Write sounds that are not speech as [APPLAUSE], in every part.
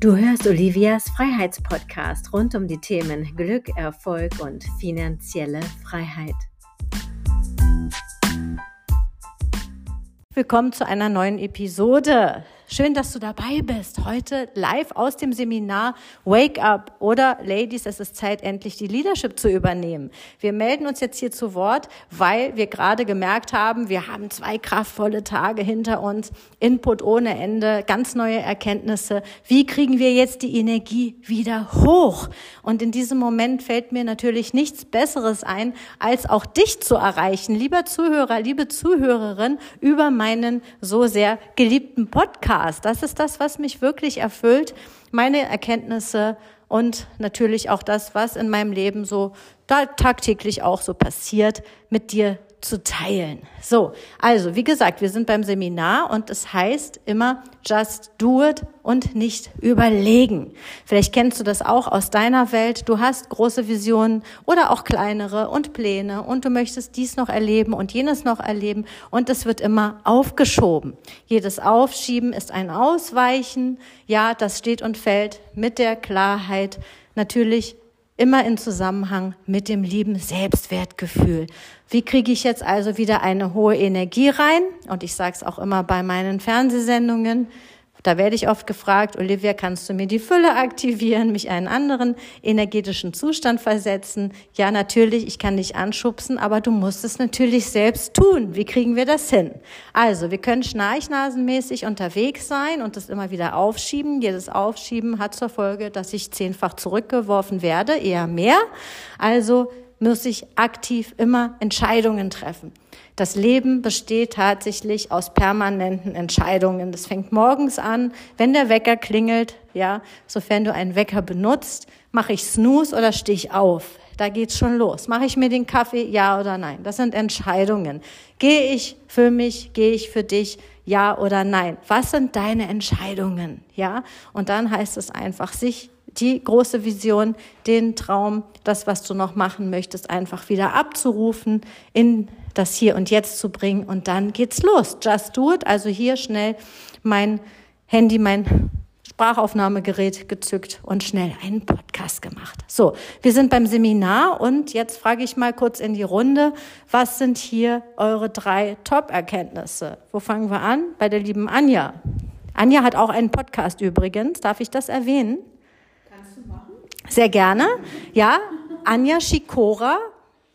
Du hörst Olivias Freiheitspodcast rund um die Themen Glück, Erfolg und finanzielle Freiheit. Willkommen zu einer neuen Episode. Schön, dass du dabei bist. Heute live aus dem Seminar Wake Up oder Ladies, es ist Zeit, endlich die Leadership zu übernehmen. Wir melden uns jetzt hier zu Wort, weil wir gerade gemerkt haben, wir haben zwei kraftvolle Tage hinter uns, Input ohne Ende, ganz neue Erkenntnisse. Wie kriegen wir jetzt die Energie wieder hoch? Und in diesem Moment fällt mir natürlich nichts Besseres ein, als auch dich zu erreichen, lieber Zuhörer, liebe Zuhörerin, über meinen so sehr geliebten Podcast. Spaß. Das ist das, was mich wirklich erfüllt, meine Erkenntnisse und natürlich auch das, was in meinem Leben so tagtäglich auch so passiert, mit dir zu teilen. So, also wie gesagt, wir sind beim Seminar und es heißt immer just do it und nicht überlegen. Vielleicht kennst du das auch aus deiner Welt. Du hast große Visionen oder auch kleinere und Pläne und du möchtest dies noch erleben und jenes noch erleben und es wird immer aufgeschoben. Jedes Aufschieben ist ein Ausweichen. Ja, das steht und fällt mit der Klarheit natürlich immer in Zusammenhang mit dem lieben Selbstwertgefühl. Wie kriege ich jetzt also wieder eine hohe Energie rein? Und ich sage es auch immer bei meinen Fernsehsendungen. Da werde ich oft gefragt, Olivia, kannst du mir die Fülle aktivieren, mich einen anderen energetischen Zustand versetzen? Ja, natürlich, ich kann dich anschubsen, aber du musst es natürlich selbst tun. Wie kriegen wir das hin? Also, wir können schnarchnasenmäßig unterwegs sein und das immer wieder aufschieben. Jedes Aufschieben hat zur Folge, dass ich zehnfach zurückgeworfen werde, eher mehr. Also muss ich aktiv immer Entscheidungen treffen. Das Leben besteht tatsächlich aus permanenten Entscheidungen. Das fängt morgens an, wenn der Wecker klingelt, ja, sofern du einen Wecker benutzt, mache ich Snooze oder stehe ich auf. Da geht's schon los. Mache ich mir den Kaffee, ja oder nein? Das sind Entscheidungen. Gehe ich für mich, gehe ich für dich, ja oder nein? Was sind deine Entscheidungen? Ja? Und dann heißt es einfach, sich die große Vision, den Traum, das, was du noch machen möchtest, einfach wieder abzurufen, in das Hier und Jetzt zu bringen und dann geht's los. Just do it. Also hier schnell mein Handy, mein Sprachaufnahmegerät gezückt und schnell einen Podcast gemacht. So, wir sind beim Seminar und jetzt frage ich mal kurz in die Runde, was sind hier eure drei Top-Erkenntnisse? Wo fangen wir an? Bei der lieben Anja. Anja hat auch einen Podcast übrigens. Darf ich das erwähnen? Sehr gerne. Ja, Anja Schikora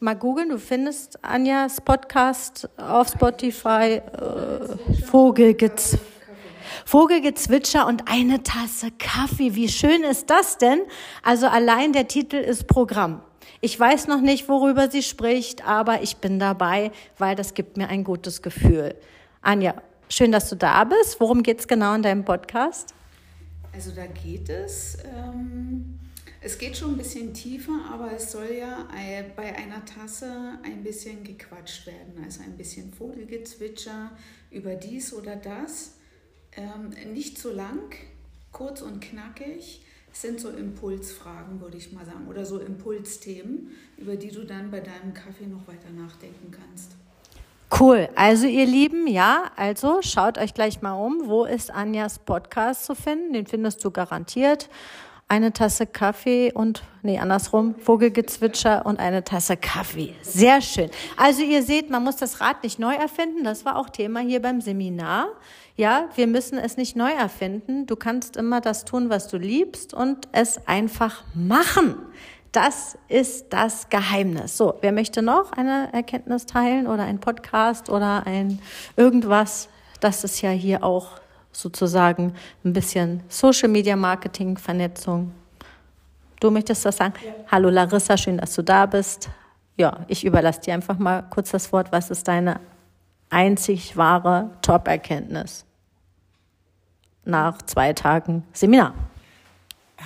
mal googeln, du findest Anjas Podcast auf Spotify, äh, Vogelgezwitscher. Vogelgezwitscher und eine Tasse Kaffee. Wie schön ist das denn? Also allein der Titel ist Programm. Ich weiß noch nicht, worüber sie spricht, aber ich bin dabei, weil das gibt mir ein gutes Gefühl. Anja, schön, dass du da bist. Worum geht es genau in deinem Podcast? Also da geht es ähm, es geht schon ein bisschen tiefer, aber es soll ja bei einer Tasse ein bisschen gequatscht werden, also ein bisschen Vogelgezwitscher über dies oder das. Ähm, nicht zu lang, kurz und knackig. Es sind so Impulsfragen, würde ich mal sagen, oder so Impulsthemen, über die du dann bei deinem Kaffee noch weiter nachdenken kannst. Cool. Also ihr Lieben, ja, also schaut euch gleich mal um. Wo ist Anjas Podcast zu finden? Den findest du garantiert eine Tasse Kaffee und, nee, andersrum, Vogelgezwitscher und eine Tasse Kaffee. Sehr schön. Also ihr seht, man muss das Rad nicht neu erfinden. Das war auch Thema hier beim Seminar. Ja, wir müssen es nicht neu erfinden. Du kannst immer das tun, was du liebst und es einfach machen. Das ist das Geheimnis. So, wer möchte noch eine Erkenntnis teilen oder ein Podcast oder ein irgendwas? Das ist ja hier auch sozusagen ein bisschen Social Media Marketing, Vernetzung. Du möchtest das sagen? Ja. Hallo Larissa, schön, dass du da bist. Ja, ich überlasse dir einfach mal kurz das Wort. Was ist deine einzig wahre Top-Erkenntnis nach zwei Tagen Seminar?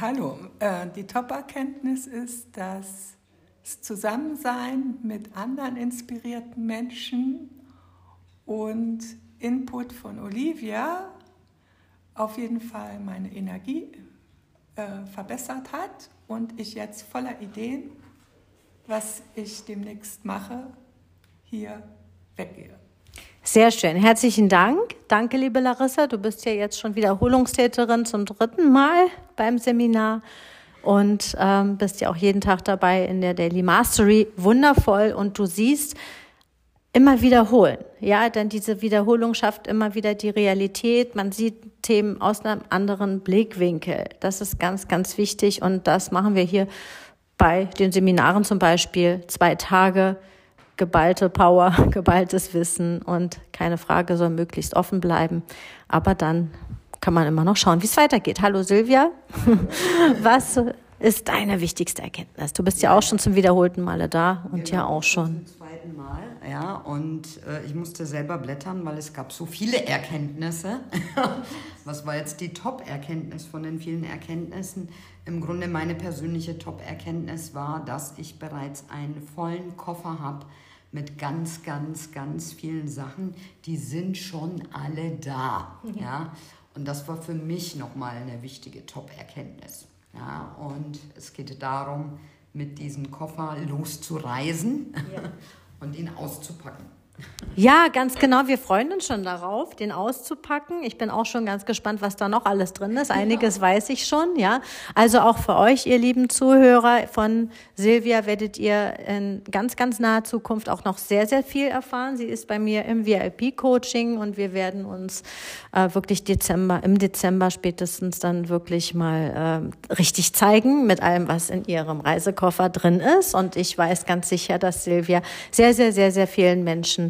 Hallo, äh, die Top-Erkenntnis ist, dass das Zusammensein mit anderen inspirierten Menschen und Input von Olivia auf jeden Fall meine Energie äh, verbessert hat und ich jetzt voller Ideen, was ich demnächst mache, hier weggehe. Sehr schön. Herzlichen Dank. Danke, liebe Larissa. Du bist ja jetzt schon Wiederholungstäterin zum dritten Mal beim Seminar und ähm, bist ja auch jeden Tag dabei in der Daily Mastery. Wundervoll. Und du siehst, immer wiederholen. Ja, denn diese Wiederholung schafft immer wieder die Realität. Man sieht Themen aus einem anderen Blickwinkel. Das ist ganz, ganz wichtig. Und das machen wir hier bei den Seminaren zum Beispiel. Zwei Tage, geballte Power, [LAUGHS] geballtes Wissen und keine Frage soll möglichst offen bleiben. Aber dann kann man immer noch schauen, wie es weitergeht. Hallo Silvia, [LAUGHS] was ist deine wichtigste Erkenntnis? Du bist ja auch schon zum wiederholten Male da und genau, ja auch schon. Zweiten Mal, ja. Und äh, ich musste selber blättern, weil es gab so viele Erkenntnisse. [LAUGHS] Was war jetzt die Top-Erkenntnis von den vielen Erkenntnissen? Im Grunde meine persönliche Top-Erkenntnis war, dass ich bereits einen vollen Koffer habe mit ganz, ganz, ganz vielen Sachen. Die sind schon alle da, ja. Und das war für mich nochmal eine wichtige Top-Erkenntnis. Ja, und es geht darum, mit diesem Koffer loszureisen ja. [LAUGHS] und ihn auszupacken. Ja, ganz genau. Wir freuen uns schon darauf, den auszupacken. Ich bin auch schon ganz gespannt, was da noch alles drin ist. Einiges ja. weiß ich schon, ja. Also auch für euch, ihr lieben Zuhörer von Silvia, werdet ihr in ganz, ganz naher Zukunft auch noch sehr, sehr viel erfahren. Sie ist bei mir im VIP-Coaching und wir werden uns äh, wirklich Dezember, im Dezember spätestens dann wirklich mal äh, richtig zeigen mit allem, was in ihrem Reisekoffer drin ist. Und ich weiß ganz sicher, dass Silvia sehr, sehr, sehr, sehr vielen Menschen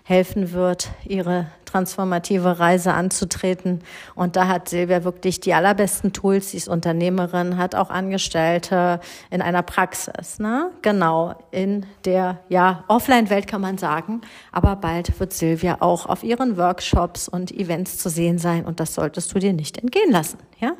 helfen wird, ihre transformative Reise anzutreten. Und da hat Silvia wirklich die allerbesten Tools. Sie ist Unternehmerin, hat auch Angestellte in einer Praxis, ne? Genau, in der, ja, Offline-Welt kann man sagen. Aber bald wird Silvia auch auf ihren Workshops und Events zu sehen sein. Und das solltest du dir nicht entgehen lassen, ja?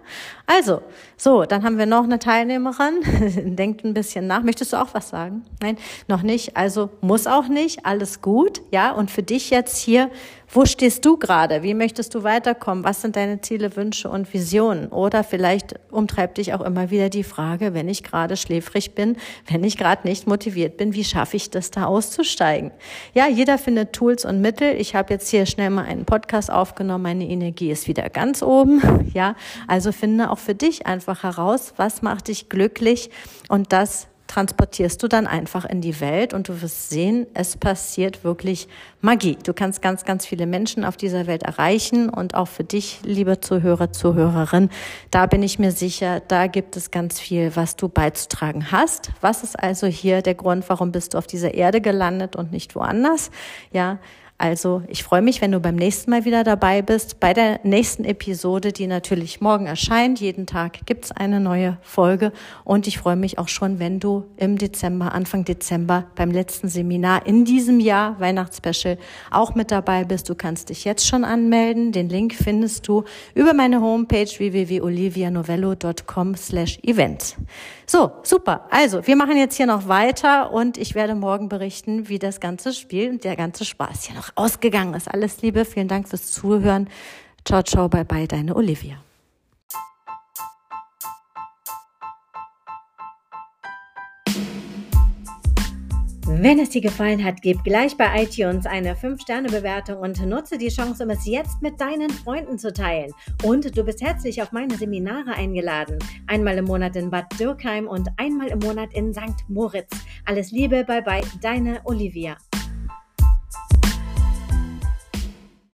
Also, so, dann haben wir noch eine Teilnehmerin. [LAUGHS] Denkt ein bisschen nach. Möchtest du auch was sagen? Nein, noch nicht. Also, muss auch nicht. Alles gut, ja? Und für dich jetzt hier wo stehst du gerade? Wie möchtest du weiterkommen? Was sind deine Ziele, Wünsche und Visionen? Oder vielleicht umtreibt dich auch immer wieder die Frage, wenn ich gerade schläfrig bin, wenn ich gerade nicht motiviert bin, wie schaffe ich das da auszusteigen? Ja, jeder findet Tools und Mittel. Ich habe jetzt hier schnell mal einen Podcast aufgenommen. Meine Energie ist wieder ganz oben. Ja, also finde auch für dich einfach heraus, was macht dich glücklich und das transportierst du dann einfach in die Welt und du wirst sehen, es passiert wirklich Magie. Du kannst ganz, ganz viele Menschen auf dieser Welt erreichen und auch für dich, liebe Zuhörer, Zuhörerin, da bin ich mir sicher, da gibt es ganz viel, was du beizutragen hast. Was ist also hier der Grund, warum bist du auf dieser Erde gelandet und nicht woanders? Ja, also ich freue mich, wenn du beim nächsten Mal wieder dabei bist, bei der nächsten Episode, die natürlich morgen erscheint. Jeden Tag gibt's eine neue Folge und ich freue mich auch schon, wenn du im Dezember, Anfang Dezember beim letzten Seminar in diesem Jahr, Weihnachtsspecial, auch mit dabei bist. Du kannst dich jetzt schon anmelden. Den Link findest du über meine Homepage www.olivianovello.com slash events. So, super. Also, wir machen jetzt hier noch weiter und ich werde morgen berichten, wie das ganze Spiel und der ganze Spaß hier noch ausgegangen ist. Alles Liebe, vielen Dank fürs Zuhören. Ciao, ciao, bye bye, deine Olivia. Wenn es dir gefallen hat, gib gleich bei iTunes eine 5-Sterne-Bewertung und nutze die Chance, um es jetzt mit deinen Freunden zu teilen. Und du bist herzlich auf meine Seminare eingeladen. Einmal im Monat in Bad Dürkheim und einmal im Monat in St. Moritz. Alles Liebe, bye bye, deine Olivia.